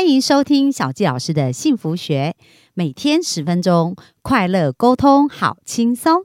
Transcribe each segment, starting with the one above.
欢迎收听小纪老师的幸福学，每天十分钟，快乐沟通，好轻松。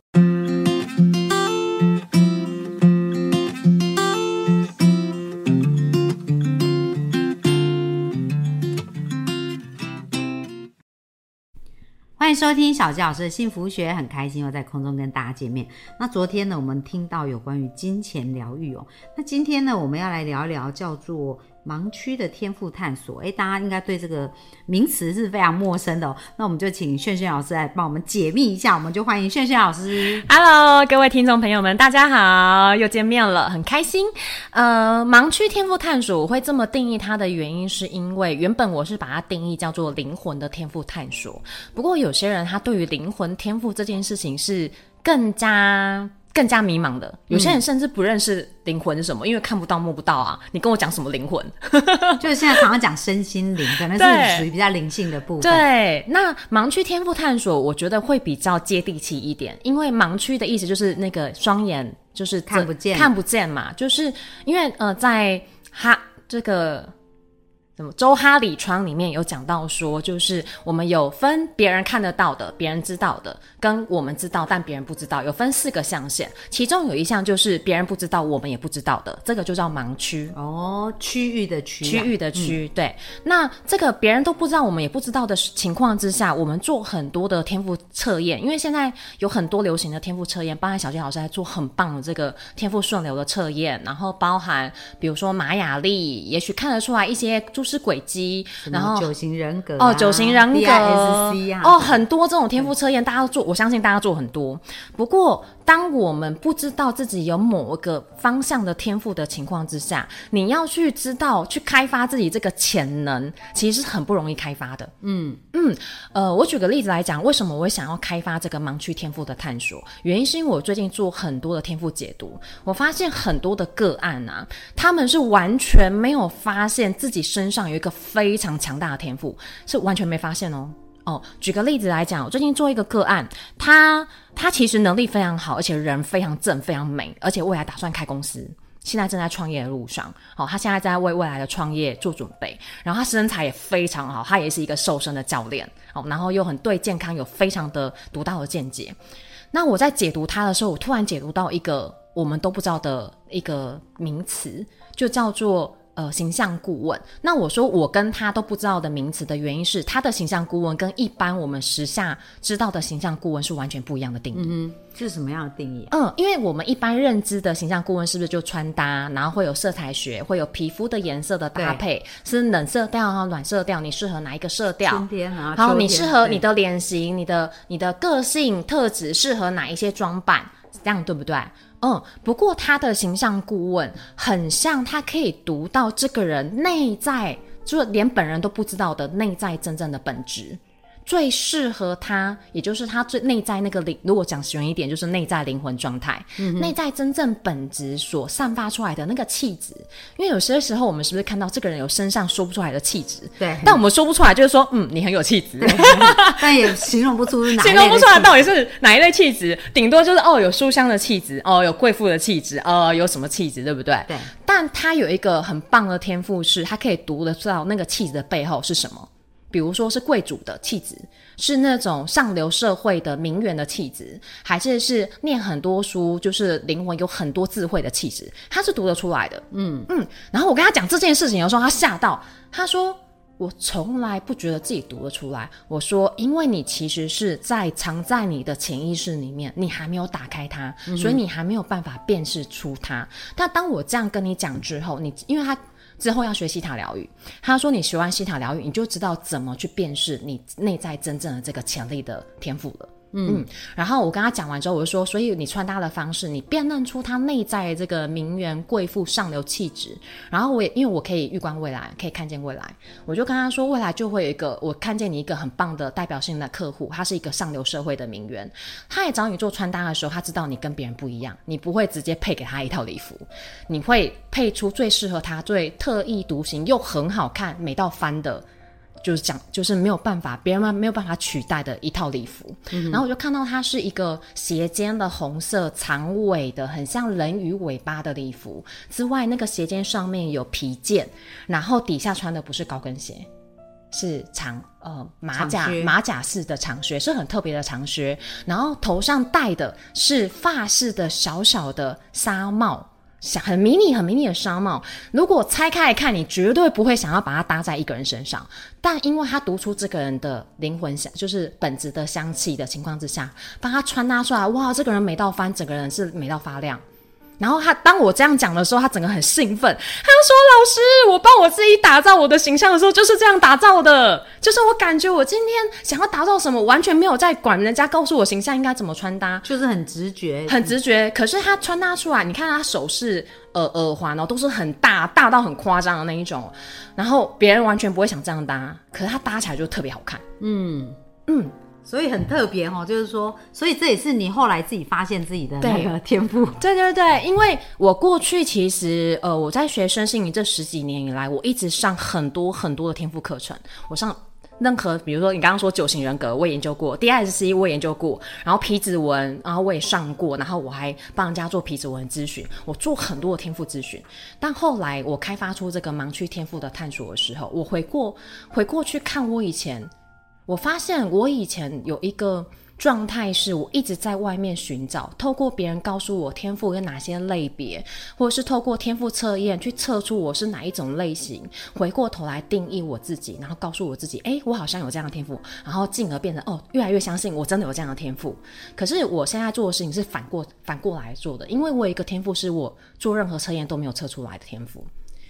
欢迎收听小纪老师的幸福学，很开心又在空中跟大家见面。那昨天呢，我们听到有关于金钱疗愈哦，那今天呢，我们要来聊一聊叫做。盲区的天赋探索，哎，大家应该对这个名词是非常陌生的哦。那我们就请炫炫老师来帮我们解密一下，我们就欢迎炫炫老师。Hello，各位听众朋友们，大家好，又见面了，很开心。呃，盲区天赋探索，我会这么定义它的原因，是因为原本我是把它定义叫做灵魂的天赋探索。不过有些人他对于灵魂天赋这件事情是更加。更加迷茫的，有些人甚至不认识灵魂是什么，因为看不到摸不到啊！你跟我讲什么灵魂？就是现在常常讲身心灵，可能是属于比较灵性的部分。对，那盲区天赋探索，我觉得会比较接地气一点，因为盲区的意思就是那个双眼就是看不见，看不见嘛，就是因为呃，在哈这个。什么？周哈里窗里面有讲到说，就是我们有分别人看得到的、别人知道的，跟我们知道但别人不知道，有分四个象限。其中有一项就是别人不知道、我们也不知道的，这个就叫盲区。哦，区域的区，区域的区。对，那这个别人都不知道、我们也不知道的情况之下，我们做很多的天赋测验，因为现在有很多流行的天赋测验，包含小杰老师在做很棒的这个天赋顺流的测验，然后包含比如说玛雅历，也许看得出来一些。是轨迹，然后九型人格哦，九型人格。啊，哦，很多这种天赋测验，大家都做，我相信大家做很多。不过，当我们不知道自己有某个方向的天赋的情况之下，你要去知道去开发自己这个潜能，其实是很不容易开发的。嗯嗯，呃，我举个例子来讲，为什么我会想要开发这个盲区天赋的探索？原因是因为我最近做很多的天赋解读，我发现很多的个案啊，他们是完全没有发现自己身上有一个非常强大的天赋，是完全没发现哦。哦，举个例子来讲，我最近做一个个案，他他其实能力非常好，而且人非常正、非常美，而且未来打算开公司，现在正在创业的路上。好，他现在在为未来的创业做准备，然后他身材也非常好，他也是一个瘦身的教练。哦，然后又很对健康有非常的独到的见解。那我在解读他的时候，我突然解读到一个我们都不知道的一个名词，就叫做。呃，形象顾问。那我说我跟他都不知道的名词的原因是，他的形象顾问跟一般我们时下知道的形象顾问是完全不一样的定义。嗯，是什么样的定义？嗯，因为我们一般认知的形象顾问是不是就穿搭，然后会有色彩学，会有皮肤的颜色的搭配，是冷色调啊，暖色调，你适合哪一个色调？春天啊，然后你适合你的脸型，你的你的个性特质适合哪一些装扮？这样对不对？嗯，不过他的形象顾问很像，他可以读到这个人内在，就是连本人都不知道的内在真正的本质。最适合他，也就是他最内在那个灵。如果讲玄一点，就是内在灵魂状态，内在真正本质所散发出来的那个气质。因为有些时候，我们是不是看到这个人有身上说不出来的气质？对。但我们说不出来，就是说，嗯，你很有气质。但也形容不出哪，形容不出来到底是哪一类气质。顶多就是哦，有书香的气质，哦，有贵妇的气质，呃，有什么气质，对不对？对。但他有一个很棒的天赋，是他可以读得到那个气质的背后是什么。比如说是贵族的气质，是那种上流社会的名媛的气质，还是是念很多书，就是灵魂有很多智慧的气质，他是读得出来的。嗯嗯。然后我跟他讲这件事情的时候，他吓到，他说：“我从来不觉得自己读得出来。”我说：“因为你其实是在藏在你的潜意识里面，你还没有打开它，所以你还没有办法辨识出它。但当我这样跟你讲之后，你因为他。”之后要学西塔疗愈，他说你学完西塔疗愈，你就知道怎么去辨识你内在真正的这个潜力的天赋了。嗯，然后我跟他讲完之后，我就说，所以你穿搭的方式，你辨认出他内在这个名媛贵妇上流气质。然后我也因为我可以预观未来，可以看见未来，我就跟他说，未来就会有一个我看见你一个很棒的代表性的客户，他是一个上流社会的名媛，他也找你做穿搭的时候，他知道你跟别人不一样，你不会直接配给他一套礼服，你会配出最适合他、最特异独行又很好看、美到翻的。就是讲，就是没有办法，别人没有办法取代的一套礼服。然后我就看到它是一个斜肩的红色长尾的，很像人鱼尾巴的礼服。之外，那个斜肩上面有皮件，然后底下穿的不是高跟鞋。是长呃马甲马甲式的长靴，是很特别的长靴，然后头上戴的是发式的小小的纱帽。想很迷你、很迷你的纱帽，如果拆开来看，你绝对不会想要把它搭在一个人身上。但因为它读出这个人的灵魂香，就是本质的香气的情况之下，把它穿搭出来，哇，这个人美到翻，整个人是美到发亮。然后他当我这样讲的时候，他整个很兴奋，他就说：“老师，我帮我自己打造我的形象的时候，就是这样打造的。就是我感觉我今天想要打造什么，完全没有在管人家告诉我形象应该怎么穿搭，就是很直觉，很直觉。可是他穿搭出来，你看他首饰、呃耳环哦，都是很大，大到很夸张的那一种。然后别人完全不会想这样搭，可是他搭起来就特别好看。嗯嗯，所以很特别哦。就是说，所以这也是你后来自己发现自己的那个天赋。对 对对，因为我过去其实呃，我在学生心理这十几年以来，我一直上很多很多的天赋课程，我上。任何，比如说你刚刚说九型人格，我也研究过；DSC 我也研究过，然后皮指纹，然后我也上过，然后我还帮人家做皮指纹咨询，我做很多的天赋咨询。但后来我开发出这个盲区天赋的探索的时候，我回过回过去看我以前，我发现我以前有一个状态是我一直在外面寻找，透过别人告诉我天赋有哪些类别，或者是透过天赋测验去测出我是哪一种类型，回过头来定义我自己，然后告诉我自己，哎，我好像有这样的天赋，然后进而变成哦，越来越相信我真的有这样的天赋。可是我现在做的事情是反过反过来做的，因为我有一个天赋是我做任何测验都没有测出来的天赋。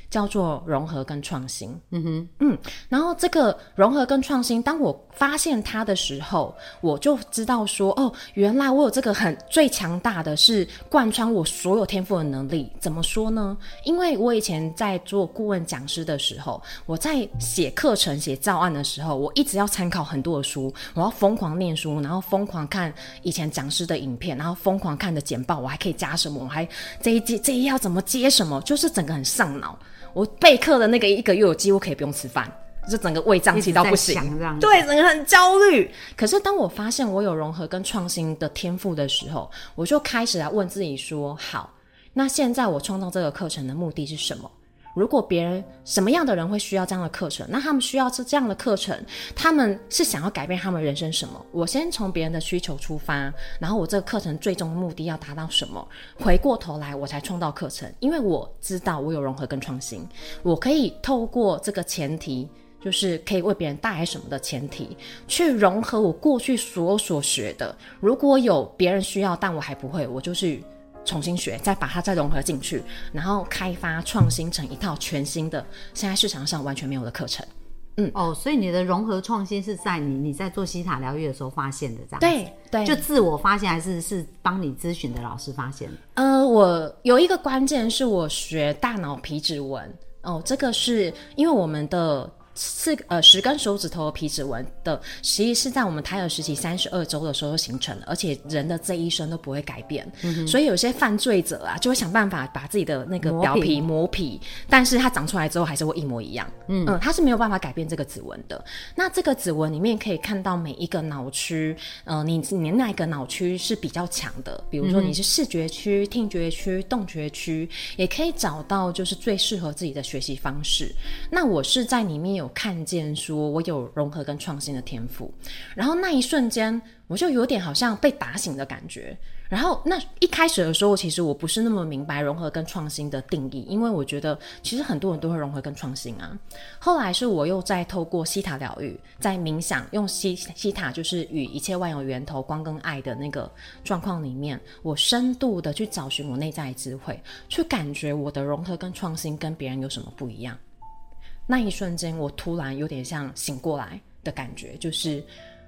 叫做融合跟创新，嗯哼，嗯，然后这个融合跟创新，当我发现它的时候，我就知道说，哦，原来我有这个很最强大的是贯穿我所有天赋的能力。怎么说呢？因为我以前在做顾问讲师的时候，我在写课程、写教案的时候，我一直要参考很多的书，我要疯狂念书，然后疯狂看以前讲师的影片，然后疯狂看的简报，我还可以加什么？我还这一节这一页要怎么接什么？就是整个很上脑。我备课的那个一个月，我几乎可以不用吃饭，就整个胃胀气到不行对，整个很焦虑。可是当我发现我有融合跟创新的天赋的时候，我就开始来问自己说：好，那现在我创造这个课程的目的是什么？如果别人什么样的人会需要这样的课程，那他们需要是这样的课程，他们是想要改变他们人生什么？我先从别人的需求出发，然后我这个课程最终的目的要达到什么？回过头来我才创造课程，因为我知道我有融合跟创新，我可以透过这个前提。就是可以为别人带来什么的前提，去融合我过去所有所学的。如果有别人需要，但我还不会，我就去重新学，再把它再融合进去，然后开发创新成一套全新的，现在市场上完全没有的课程。嗯哦，所以你的融合创新是在你你在做西塔疗愈的时候发现的，这样子对对，就自我发现还是是帮你咨询的老师发现的？呃，我有一个关键是我学大脑皮质纹哦，这个是因为我们的。四呃十根手指头的皮指纹的，实际是在我们胎儿时期三十二周的时候形成的，而且人的这一生都不会改变。所以有些犯罪者啊，就会想办法把自己的那个表皮磨皮，但是它长出来之后还是会一模一样。嗯它是没有办法改变这个指纹的。那这个指纹里面可以看到每一个脑区，呃，你你那个脑区是比较强的，比如说你是视觉区、听觉区、动觉区，也可以找到就是最适合自己的学习方式。那我是在里面有看见说我有融合跟创新的天赋，然后那一瞬间我就有点好像被打醒的感觉。然后那一开始的时候，其实我不是那么明白融合跟创新的定义，因为我觉得其实很多人都会融合跟创新啊。后来是我又在透过西塔疗愈，在冥想，用西西塔就是与一切万有源头光跟爱的那个状况里面，我深度的去找寻我内在的智慧，去感觉我的融合跟创新跟别人有什么不一样。那一瞬间，我突然有点像醒过来的感觉，就是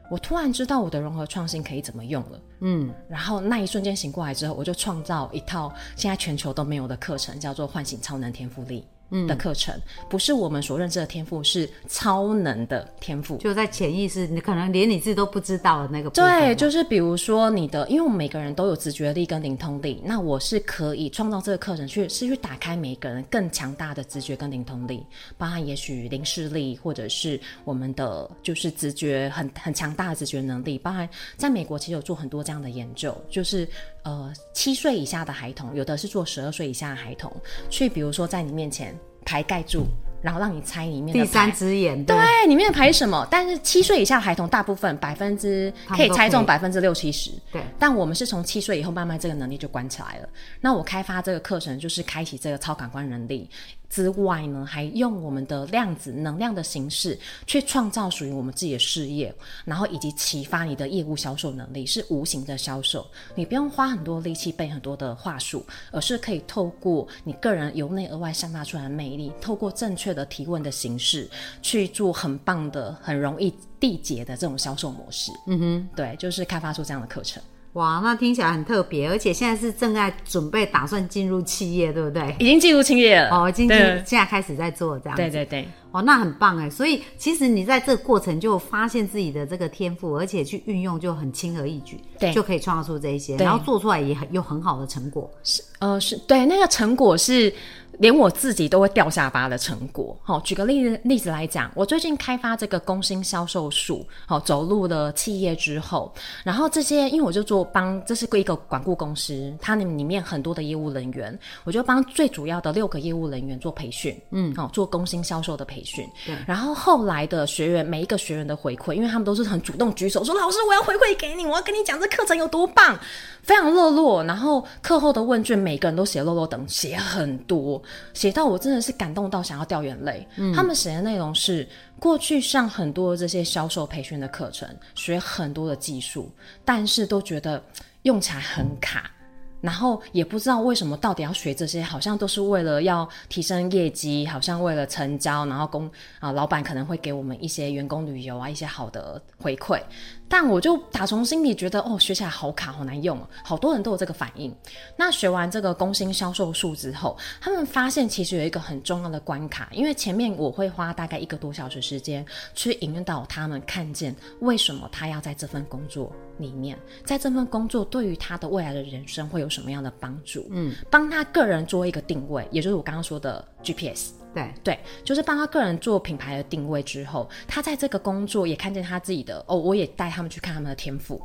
我突然知道我的融合创新可以怎么用了。嗯，然后那一瞬间醒过来之后，我就创造一套现在全球都没有的课程，叫做唤醒超能天赋力的课程，不是我们所认知的天赋，是超能的天赋。就在潜意识，你可能连你自己都不知道的那个部分对，就是比如说你的，因为我们每个人都有直觉力跟灵通力，那我是可以创造这个课程去是去打开每一个人更强大的直觉跟灵通力，包含也许灵视力，或者是我们的就是直觉很很强大的直觉能力，包含在美国其实有做很多这样的研究，就是呃七岁以下的孩童，有的是做十二岁以下的孩童，去比如说在你面前。牌盖住，然后让你猜里面的第三只眼，对，里面的牌什么？但是七岁以下的孩童大部分百分之可以猜中百分之六七十。对但我们是从七岁以后慢慢这个能力就关起来了。那我开发这个课程就是开启这个超感官能力之外呢，还用我们的量子能量的形式去创造属于我们自己的事业，然后以及启发你的业务销售能力，是无形的销售。你不用花很多力气背很多的话术，而是可以透过你个人由内而外散发出来的魅力，透过正确的提问的形式去做很棒的、很容易缔结的这种销售模式。嗯哼，对，就是开发出这样的课程。哇，那听起来很特别，而且现在是正在准备打算进入企业，对不对？已经进入企业了。哦，今天对现在开始在做这样子，对对对，哦，那很棒哎！所以其实你在这个过程就发现自己的这个天赋，而且去运用就很轻而易举，对就可以创造出这一些，然后做出来也很有很好的成果。是呃，是对那个成果是连我自己都会掉下巴的成果。好、举个例子例子来讲，我最近开发这个工薪销售术，好、走入了企业之后，然后这些因为我就做帮，这是一个管顾公司，它里里面很多的业务人员，我就帮最主要的六个业务人员做培训，嗯，好、做工薪销售的培训。对然后后来的学员每一个学员的回馈，因为他们都是很主动举手说：“老师，我要回馈给你，我要跟你讲这课程有多棒。”非常热络，然后课后的问卷每个人都写落落等，写很多，写到我真的是感动到想要掉眼泪。他们写的内容是过去上很多这些销售培训的课程，学很多的技术，但是都觉得用起来很卡。然后也不知道为什么到底要学这些，好像都是为了要提升业绩，好像为了成交，然后公啊、老板可能会给我们一些员工旅游啊，一些好的回馈。但我就打从心里觉得，哦，学起来好卡，好难用哦，好多人都有这个反应。那学完这个工薪销售术之后，他们发现其实有一个很重要的关卡，因为前面我会花大概一个多小时时间去引导他们看见为什么他要在这份工作里面，在这份工作对于他的未来的人生会有什么样的帮助？嗯，帮他个人做一个定位，也就是我刚刚说的 GPS。对，对，就是帮他个人做品牌的定位之后，他在这个工作也看见他自己的哦，我也带他们去看他们的天赋，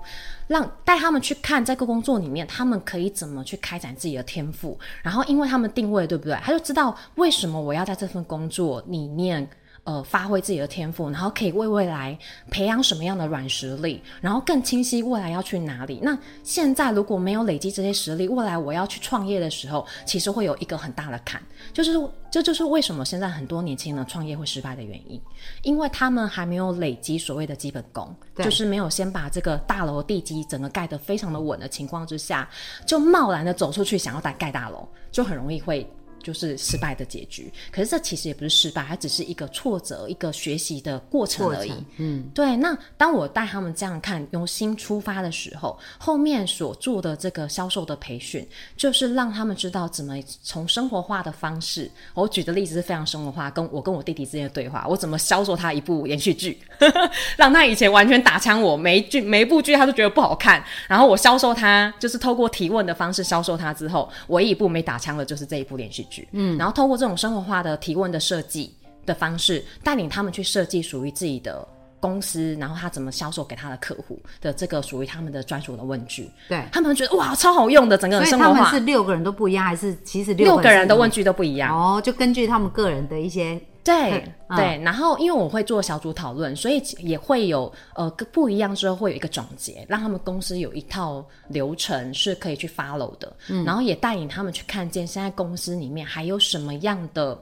让带他们去看这个工作里面他们可以怎么去开展自己的天赋，然后因为他们定位对不对，他就知道为什么我要在这份工作里面。呃，发挥自己的天赋，然后可以为未来培养什么样的软实力，然后更清晰未来要去哪里。那现在如果没有累积这些实力，未来我要去创业的时候，其实会有一个很大的坎，就是这就是为什么现在很多年轻人创业会失败的原因，因为他们还没有累积所谓的基本功，就是没有先把这个大楼地基整个盖得非常的稳的情况之下，就贸然的走出去想要盖盖大楼，就很容易会。就是失败的结局，可是这其实也不是失败，它只是一个挫折，一个学习的过程而已。嗯，对，那当我带他们这样看，用心出发的时候，后面所做的这个销售的培训，就是让他们知道怎么从生活化的方式。我举的例子是非常生活化，跟我跟我弟弟之间的对话，我怎么销售他一部 连续剧，让他以前完全打枪我，每一剧每一部剧他都觉得不好看，然后我销售他，就是透过提问的方式销售他之后，唯一一部没打枪的就是这一部连续剧。嗯，然后透过这种生活化的提问的设计的方式，带领他们去设计属于自己的公司，然后他怎么销售给他的客户的这个属于他们的专属的问句，对。他们觉得哇超好用的，整个生活化他们是，六个人都不一样，还是其实六个个人的问句句都不一样。哦，就根据他们个人的一些对嗯对，然后因为我会做小组讨论，所以也会有呃不一样之后会有一个总结，让他们公司有一套流程是可以去 follow 的，嗯然后也带领他们去看见现在公司里面还有什么样的。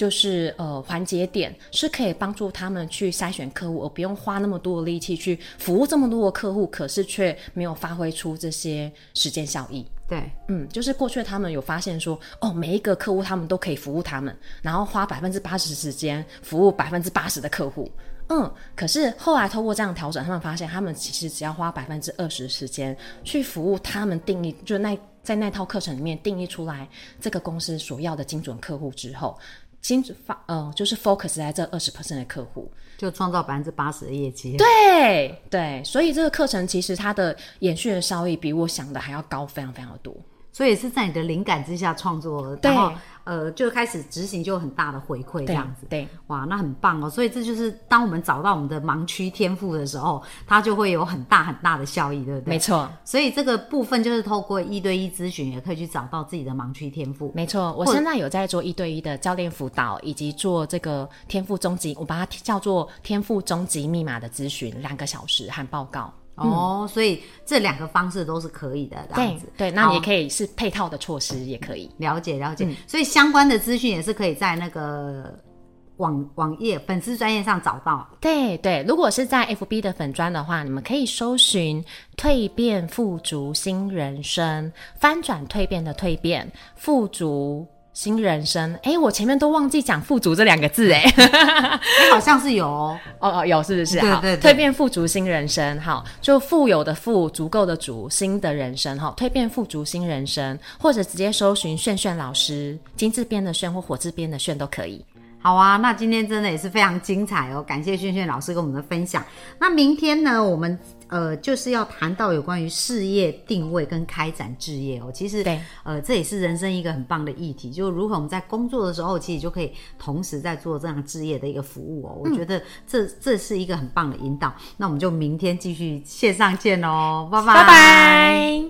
就是呃环节点是可以帮助他们去筛选客户，而不用花那么多的力气去服务这么多的客户，可是却没有发挥出这些时间效益。对嗯，就是过去他们有发现说，哦，每一个客户他们都可以服务他们，然后花百分之八十时间服务百分之八十的客户。嗯，可是后来透过这样调整，他们发现他们其实只要花百分之二十时间去服务他们定义，就那在那套课程里面定义出来这个公司所要的精准客户之后，精准发呃就是 focus 在这二十 percent 的客户。就创造百分之八十的业绩。对对，所以这个课程其实它的延续的效益比我想的还要高非常非常的多。所以是在你的灵感之下创作，对然后呃就开始执行，就有很大的回馈这样子。对，哇，那很棒哦！所以这就是当我们找到我们的盲区天赋的时候，它就会有很大很大的效益，对不对？没错。所以这个部分就是透过一对一咨询，也可以去找到自己的盲区天赋。没错，我现在有在做一对一的教练辅导，以及做这个天赋终极，我把它叫做天赋终极密码的咨询，两个小时和报告。哦，所以这两个方式都是可以的，这样子。对对，那你也可以是配套的措施，也可以。了解了解，嗯所以相关的资讯也是可以在那个网网页粉丝专业上找到。对对，如果是在 FB 的粉砖的话，你们可以搜寻“蜕变富足新人生”，翻转蜕变的蜕变，富足新人生。哎，我前面都忘记讲“富足”这两个字，哎。哎，好像是有 哦。哦哦，有是不是？对对蜕变富足新人生，好，就富有的富，足够的足，新的人生，哈，蜕变富足新人生，或者直接搜寻炫炫老师，金字边的炫或火字边的炫都可以。好啊，那今天真的也是非常精彩哦，感谢炫炫老师跟我们的分享。那明天呢，我们呃就是要谈到有关于事业定位跟开展置业哦。其实对，呃这也是人生一个很棒的议题，就如何我们在工作的时候，其实就可以同时在做这样置业的一个服务哦。我觉得这这是一个很棒的引导。那我们就明天继续线上见哦，拜拜拜拜。